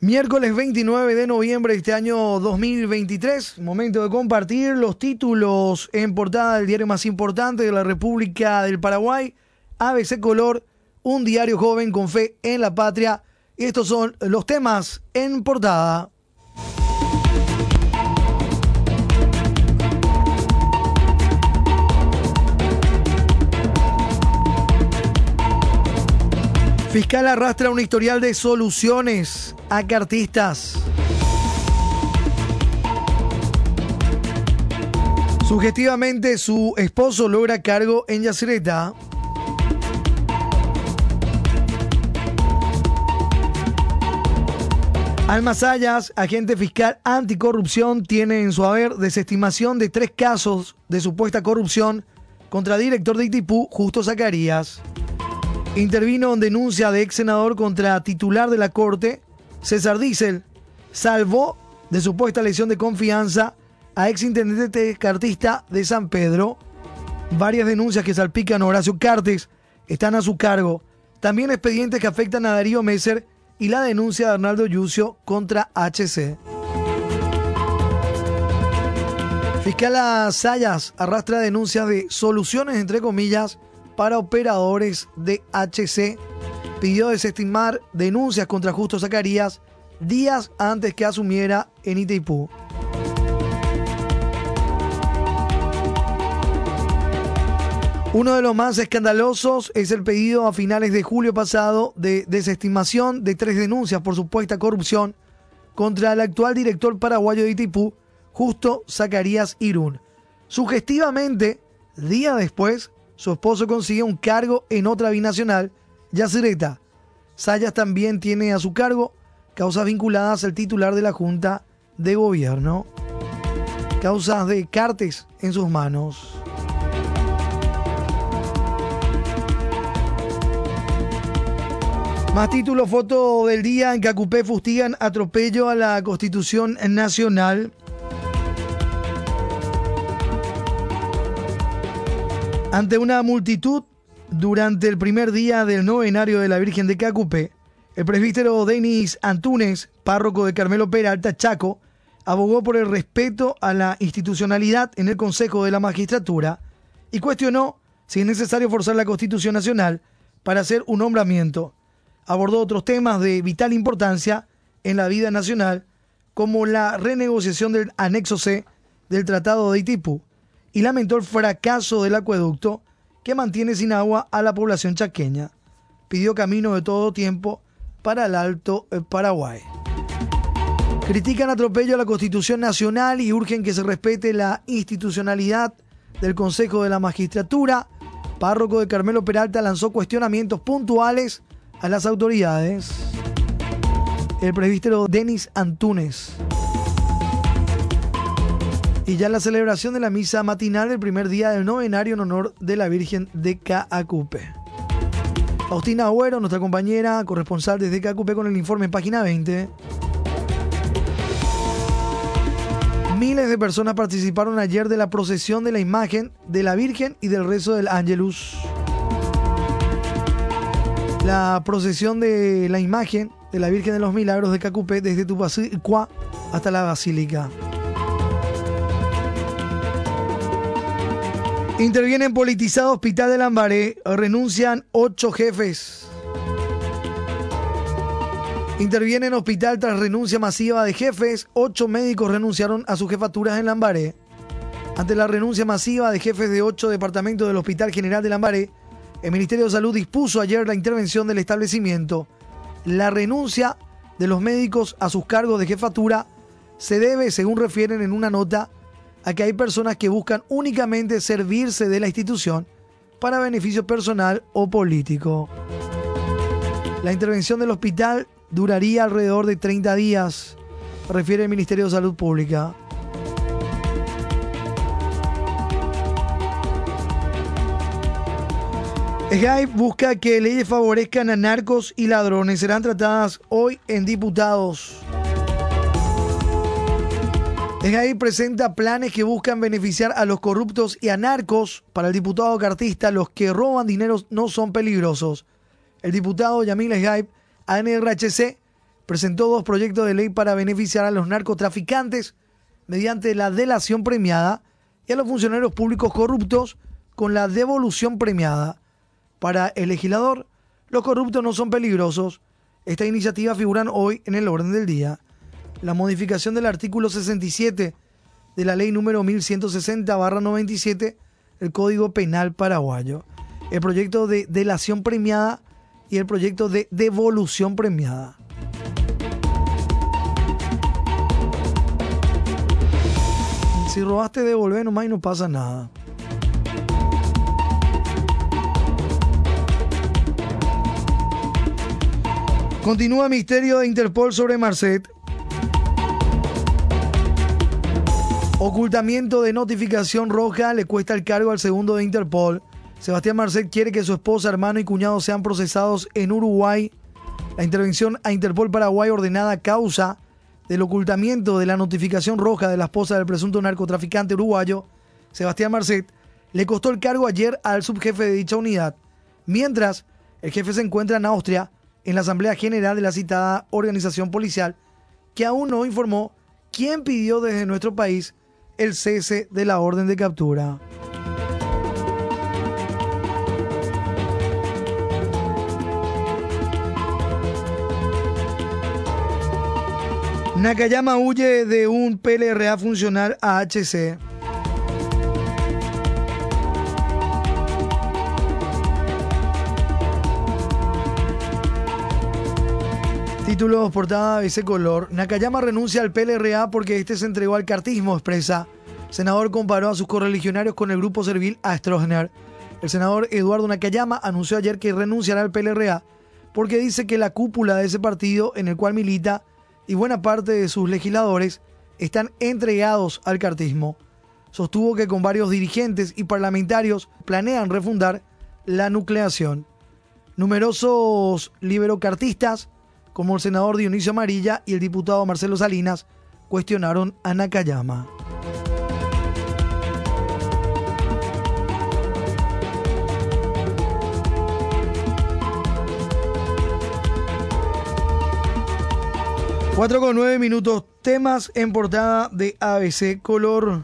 Miércoles 29 de noviembre de este año 2023, momento de compartir los títulos en portada del diario más importante de la República del Paraguay, ABC Color, un diario joven con fe en la patria. Estos son los temas en portada. Fiscal arrastra un historial de soluciones a cartistas. Sugestivamente, su esposo logra cargo en Yacyretá. Almazayas, agente fiscal anticorrupción, tiene en su haber desestimación de tres casos de supuesta corrupción contra director de ITIPU, Justo Zacarías. Intervino en denuncia de ex senador contra titular de la Corte, César Diesel. Salvó de supuesta lesión de confianza a ex intendente cartista de San Pedro. Varias denuncias que salpican a Horacio Cartes están a su cargo. También expedientes que afectan a Darío Messer y la denuncia de Arnaldo Yucio contra HC. Fiscal Sayas arrastra denuncias de soluciones, entre comillas, para operadores de HC. Pidió desestimar denuncias contra Justo Zacarías días antes que asumiera en Itaipú. Uno de los más escandalosos es el pedido a finales de julio pasado de desestimación de tres denuncias por supuesta corrupción contra el actual director paraguayo de Itaipú, Justo Zacarías Irún. Sugestivamente, día después, su esposo consigue un cargo en otra binacional, Yacyretá. Sayas también tiene a su cargo causas vinculadas al titular de la Junta de Gobierno. Causas de cartes en sus manos. Más títulos, foto del día en Cacupé fustigan atropello a la Constitución Nacional. Ante una multitud durante el primer día del novenario de la Virgen de Cacupé, el presbítero Denis Antunes, párroco de Carmelo Peralta, Chaco, abogó por el respeto a la institucionalidad en el Consejo de la Magistratura y cuestionó si es necesario forzar la Constitución Nacional para hacer un nombramiento. Abordó otros temas de vital importancia en la vida nacional, como la renegociación del anexo C del Tratado de Itipu, y lamentó el fracaso del acueducto que mantiene sin agua a la población chaqueña. Pidió camino de todo tiempo para el Alto Paraguay. Critican atropello a la Constitución Nacional y urgen que se respete la institucionalidad del Consejo de la Magistratura. Párroco de Carmelo Peralta lanzó cuestionamientos puntuales a las autoridades. El presbítero Denis Antunes y ya la celebración de la misa matinal del primer día del novenario en honor de la Virgen de Caacupe. Faustina Agüero, nuestra compañera corresponsal desde Caacupe con el informe en página 20. Miles de personas participaron ayer de la procesión de la imagen de la Virgen y del rezo del Ángelus. La procesión de la imagen de la Virgen de los Milagros de Cacupé desde Tupacua hasta la Basílica. Intervienen politizado Hospital de Lambaré. Renuncian ocho jefes. Interviene en hospital tras renuncia masiva de jefes. Ocho médicos renunciaron a sus jefaturas en Lambaré. Ante la renuncia masiva de jefes de ocho departamentos del Hospital General de Lambaré, el Ministerio de Salud dispuso ayer la intervención del establecimiento. La renuncia de los médicos a sus cargos de jefatura se debe, según refieren en una nota, a que hay personas que buscan únicamente servirse de la institución para beneficio personal o político. La intervención del hospital duraría alrededor de 30 días, refiere el Ministerio de Salud Pública. SGAI busca que leyes favorezcan a narcos y ladrones. Serán tratadas hoy en diputados. Ahí presenta planes que buscan beneficiar a los corruptos y a narcos. Para el diputado cartista, los que roban dinero no son peligrosos. El diputado Yamil Esgaib, ANRHC, presentó dos proyectos de ley para beneficiar a los narcotraficantes mediante la delación premiada y a los funcionarios públicos corruptos con la devolución premiada. Para el legislador, los corruptos no son peligrosos. Esta iniciativa figuran hoy en el orden del día. La modificación del artículo 67 de la ley número 1160-97 el Código Penal paraguayo. El proyecto de delación premiada y el proyecto de devolución premiada. Si robaste, devolver nomás y no pasa nada. Continúa misterio de Interpol sobre Marcet. Ocultamiento de notificación roja le cuesta el cargo al segundo de Interpol. Sebastián Marcet quiere que su esposa, hermano y cuñado sean procesados en Uruguay. La intervención a Interpol Paraguay ordenada causa del ocultamiento de la notificación roja de la esposa del presunto narcotraficante uruguayo, Sebastián Marcet, le costó el cargo ayer al subjefe de dicha unidad, mientras el jefe se encuentra en Austria en la Asamblea General de la citada organización policial, que aún no informó quién pidió desde nuestro país el cese de la orden de captura. Nakayama huye de un PLRA funcional a HC. Títulos, portada ese color. Nakayama renuncia al PLRA porque este se entregó al cartismo, expresa. Senador comparó a sus correligionarios con el grupo servil a Stroessner. El senador Eduardo Nakayama anunció ayer que renunciará al PLRA porque dice que la cúpula de ese partido en el cual milita y buena parte de sus legisladores están entregados al cartismo. Sostuvo que con varios dirigentes y parlamentarios planean refundar la nucleación. Numerosos liberocartistas, como el senador Dionisio Amarilla y el diputado Marcelo Salinas, cuestionaron a Nakayama. Cuatro con nueve minutos, temas en portada de ABC Color,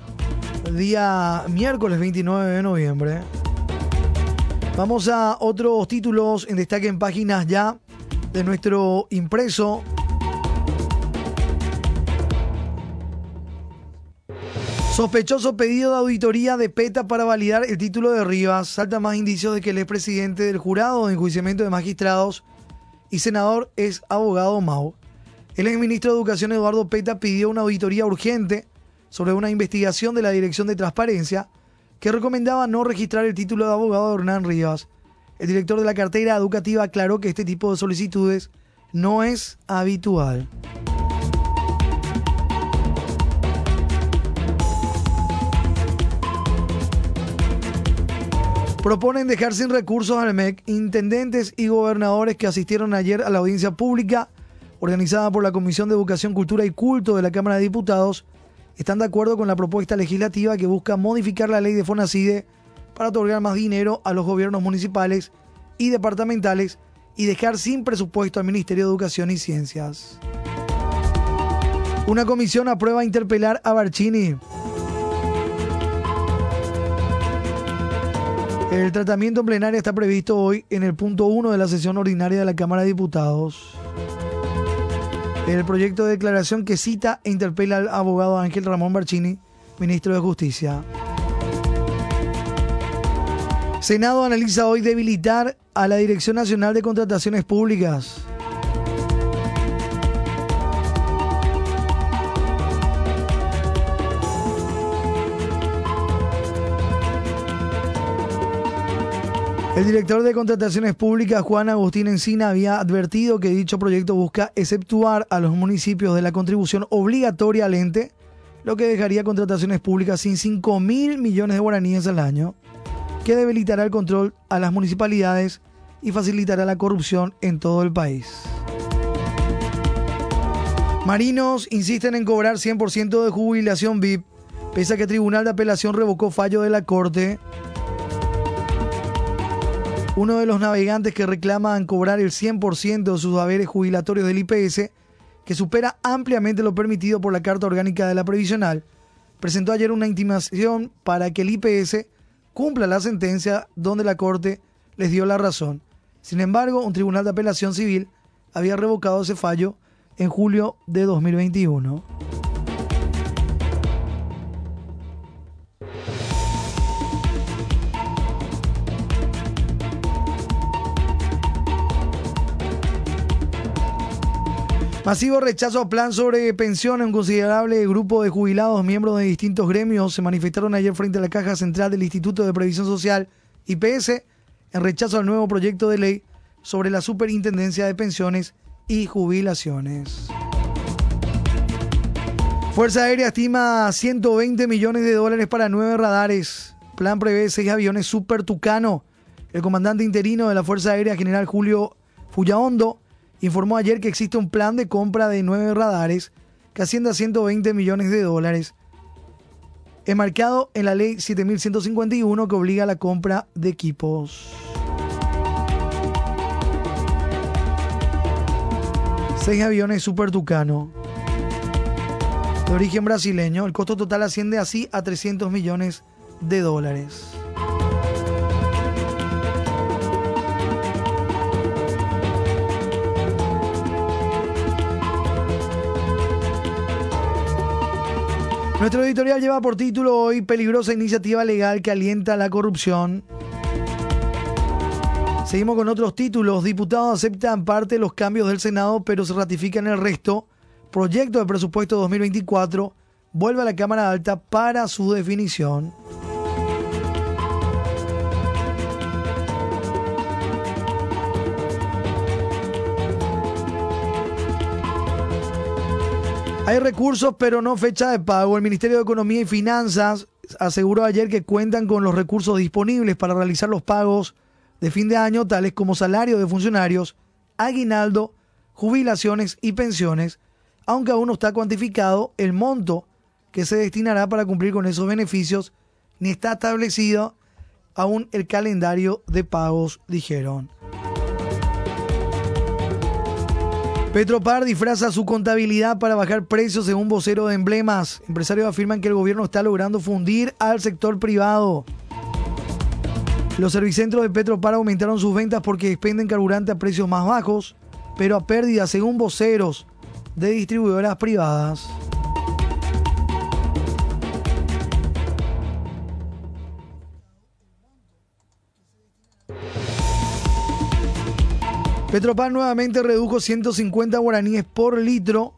día miércoles 29 de noviembre. Vamos a otros títulos en destaque en páginas ya de nuestro impreso. Sospechoso pedido de auditoría de PETA para validar el título de Rivas. Salta más indicios de que el expresidente del jurado de enjuiciamiento de magistrados y senador es abogado Mau. El exministro de Educación Eduardo Peta pidió una auditoría urgente sobre una investigación de la Dirección de Transparencia que recomendaba no registrar el título de abogado de Hernán Rivas. El director de la cartera educativa aclaró que este tipo de solicitudes no es habitual. Proponen dejar sin recursos al MEC intendentes y gobernadores que asistieron ayer a la audiencia pública organizada por la Comisión de Educación, Cultura y Culto de la Cámara de Diputados, están de acuerdo con la propuesta legislativa que busca modificar la ley de FONACIDE para otorgar más dinero a los gobiernos municipales y departamentales y dejar sin presupuesto al Ministerio de Educación y Ciencias. Una comisión aprueba interpelar a Barcini. El tratamiento en plenaria está previsto hoy en el punto 1 de la sesión ordinaria de la Cámara de Diputados. El proyecto de declaración que cita e interpela al abogado Ángel Ramón Barcini, ministro de Justicia. Senado analiza hoy debilitar a la Dirección Nacional de Contrataciones Públicas. El director de Contrataciones Públicas, Juan Agustín Encina, había advertido que dicho proyecto busca exceptuar a los municipios de la contribución obligatoria al ente, lo que dejaría contrataciones públicas sin 5 mil millones de guaraníes al año, que debilitará el control a las municipalidades y facilitará la corrupción en todo el país. Marinos insisten en cobrar 100% de jubilación VIP, pese a que Tribunal de Apelación revocó fallo de la Corte. Uno de los navegantes que reclaman cobrar el 100% de sus haberes jubilatorios del IPS que supera ampliamente lo permitido por la Carta Orgánica de la Previsional, presentó ayer una intimación para que el IPS cumpla la sentencia donde la Corte les dio la razón. Sin embargo, un tribunal de apelación civil había revocado ese fallo en julio de 2021. Masivo rechazo a plan sobre pensión. Un considerable grupo de jubilados, miembros de distintos gremios, se manifestaron ayer frente a la Caja Central del Instituto de Previsión Social, IPS, en rechazo al nuevo proyecto de ley sobre la Superintendencia de Pensiones y Jubilaciones. Fuerza Aérea estima 120 millones de dólares para nueve radares. Plan prevé seis aviones Super Tucano. El comandante interino de la Fuerza Aérea, general Julio Fullaondo, informó ayer que existe un plan de compra de nueve radares que asciende a 120 millones de dólares, enmarcado en la ley 7151 que obliga a la compra de equipos. Seis aviones Super Tucano de origen brasileño. El costo total asciende así a 300 millones de dólares. Nuestro editorial lleva por título hoy Peligrosa iniciativa legal que alienta la corrupción. Seguimos con otros títulos. Diputados aceptan parte de los cambios del Senado, pero se ratifican el resto. Proyecto de presupuesto 2024 vuelve a la Cámara Alta para su definición. Hay recursos, pero no fecha de pago. El Ministerio de Economía y Finanzas aseguró ayer que cuentan con los recursos disponibles para realizar los pagos de fin de año, tales como salario de funcionarios, aguinaldo, jubilaciones y pensiones, aunque aún no está cuantificado el monto que se destinará para cumplir con esos beneficios, ni está establecido aún el calendario de pagos, dijeron. Petropar disfraza su contabilidad para bajar precios según vocero de emblemas. Empresarios afirman que el gobierno está logrando fundir al sector privado. Los servicentros de Petropar aumentaron sus ventas porque expenden carburante a precios más bajos, pero a pérdida según voceros de distribuidoras privadas. Petropar nuevamente redujo 150 guaraníes por litro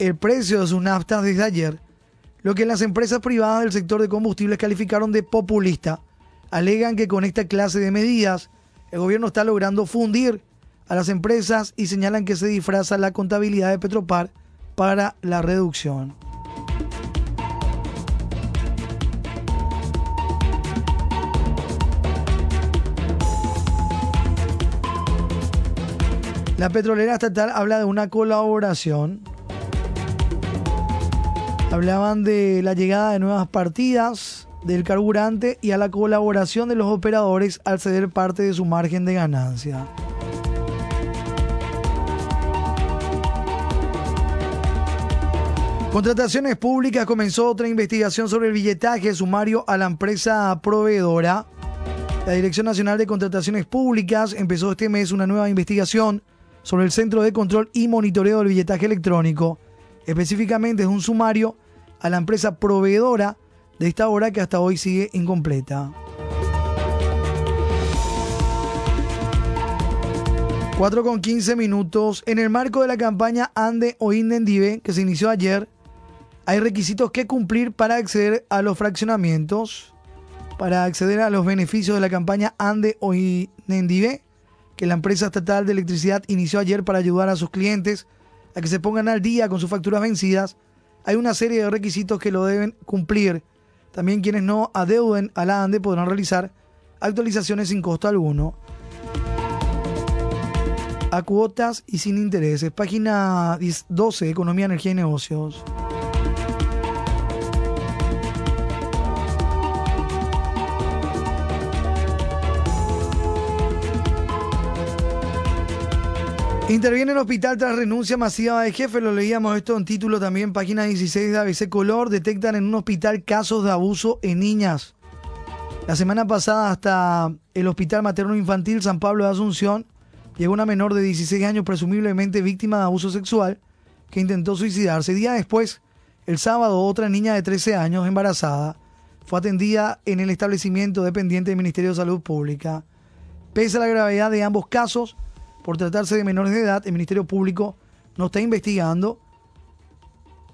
el precio de sus naftas desde ayer, lo que las empresas privadas del sector de combustibles calificaron de populista. Alegan que con esta clase de medidas el gobierno está logrando fundir a las empresas y señalan que se disfraza la contabilidad de Petropar para la reducción. La petrolera estatal habla de una colaboración. Hablaban de la llegada de nuevas partidas del carburante y a la colaboración de los operadores al ceder parte de su margen de ganancia. Contrataciones Públicas comenzó otra investigación sobre el billetaje sumario a la empresa proveedora. La Dirección Nacional de Contrataciones Públicas empezó este mes una nueva investigación sobre el Centro de Control y Monitoreo del Billetaje Electrónico. Específicamente es un sumario a la empresa proveedora de esta obra que hasta hoy sigue incompleta. 4 con 15 minutos. En el marco de la campaña Ande o Indendive, que se inició ayer, hay requisitos que cumplir para acceder a los fraccionamientos, para acceder a los beneficios de la campaña Ande o Indendive que la empresa estatal de electricidad inició ayer para ayudar a sus clientes a que se pongan al día con sus facturas vencidas, hay una serie de requisitos que lo deben cumplir. También quienes no adeuden a la ANDE podrán realizar actualizaciones sin costo alguno. A cuotas y sin intereses. Página 12, Economía, Energía y Negocios. Interviene en el hospital tras renuncia masiva de jefe. Lo leíamos esto en título también, página 16 de ABC Color. Detectan en un hospital casos de abuso en niñas. La semana pasada hasta el Hospital Materno Infantil San Pablo de Asunción llegó una menor de 16 años presumiblemente víctima de abuso sexual que intentó suicidarse. Día después, el sábado, otra niña de 13 años embarazada fue atendida en el establecimiento dependiente del Ministerio de Salud Pública. Pese a la gravedad de ambos casos, por tratarse de menores de edad, el Ministerio Público no está investigando,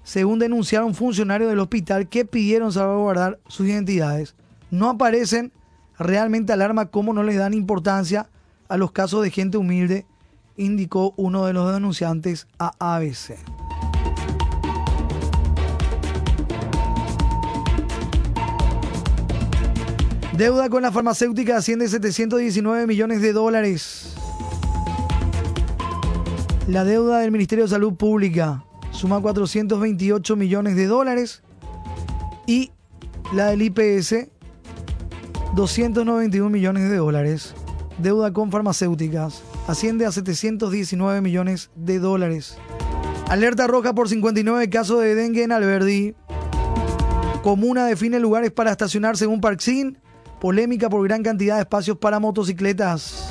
según denunciaron funcionarios del hospital que pidieron salvaguardar sus identidades. No aparecen realmente alarma cómo no les dan importancia a los casos de gente humilde, indicó uno de los denunciantes a ABC. Deuda con la farmacéutica asciende a 719 millones de dólares. La deuda del Ministerio de Salud Pública suma 428 millones de dólares y la del IPS 291 millones de dólares. Deuda con farmacéuticas asciende a 719 millones de dólares. Alerta roja por 59 casos de dengue en Alberdi. Comuna define lugares para estacionar según Parksin. Polémica por gran cantidad de espacios para motocicletas.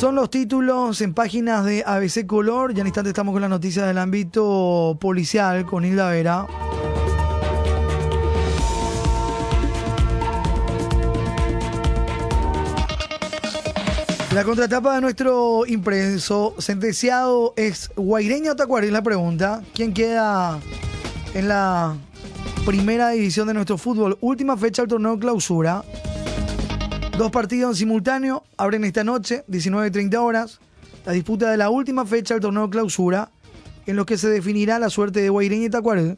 Son los títulos en páginas de ABC Color. Ya en instante estamos con las noticias del ámbito policial con Hilda Vera. La contratapa de nuestro impreso sentenciado es Guaireña o la pregunta. ¿Quién queda en la primera división de nuestro fútbol? Última fecha del torneo clausura. Dos partidos en simultáneo abren esta noche, 19.30 horas, la disputa de la última fecha del torneo clausura, en lo que se definirá la suerte de Guaireña y Tacuarel,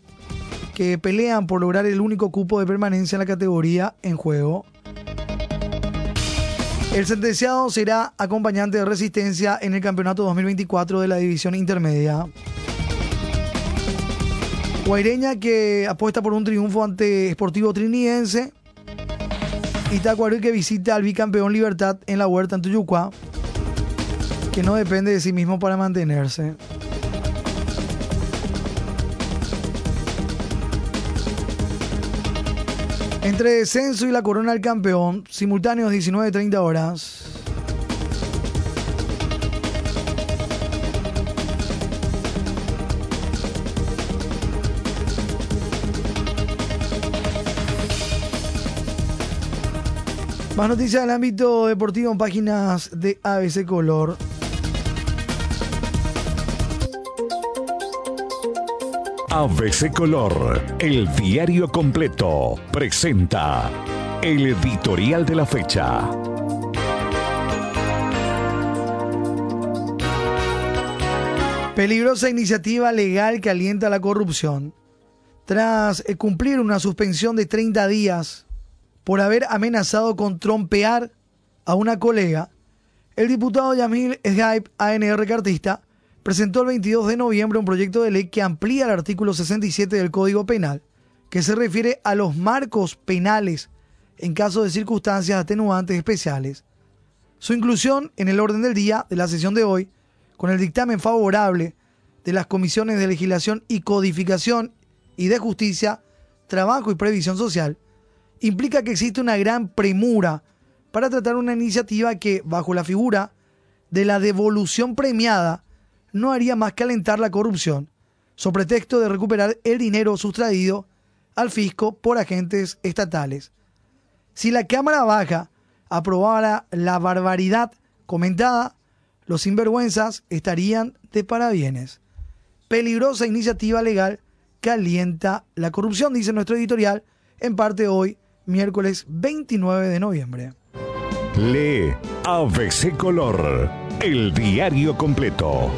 que pelean por lograr el único cupo de permanencia en la categoría en juego. El sentenciado será acompañante de resistencia en el campeonato 2024 de la división intermedia. Guaireña que apuesta por un triunfo ante Sportivo Trinidense Itacuarí que visita al bicampeón Libertad en la huerta en Tuyucua, que no depende de sí mismo para mantenerse. Entre descenso y la corona del campeón, simultáneos 19-30 horas. Más noticias del ámbito deportivo en páginas de ABC Color. ABC Color, el diario completo, presenta el editorial de la fecha. Peligrosa iniciativa legal que alienta la corrupción. Tras eh, cumplir una suspensión de 30 días por haber amenazado con trompear a una colega, el diputado Yamil Sgaib, ANR cartista, presentó el 22 de noviembre un proyecto de ley que amplía el artículo 67 del Código Penal, que se refiere a los marcos penales en caso de circunstancias atenuantes especiales. Su inclusión en el orden del día de la sesión de hoy, con el dictamen favorable de las comisiones de legislación y codificación y de justicia, trabajo y previsión social, implica que existe una gran premura para tratar una iniciativa que, bajo la figura de la devolución premiada, no haría más que alentar la corrupción, sobre pretexto de recuperar el dinero sustraído al fisco por agentes estatales. Si la Cámara Baja aprobara la barbaridad comentada, los sinvergüenzas estarían de parabienes. Peligrosa iniciativa legal que alienta la corrupción, dice nuestro editorial, en parte hoy miércoles 29 de noviembre. Lee ABC Color, el diario completo.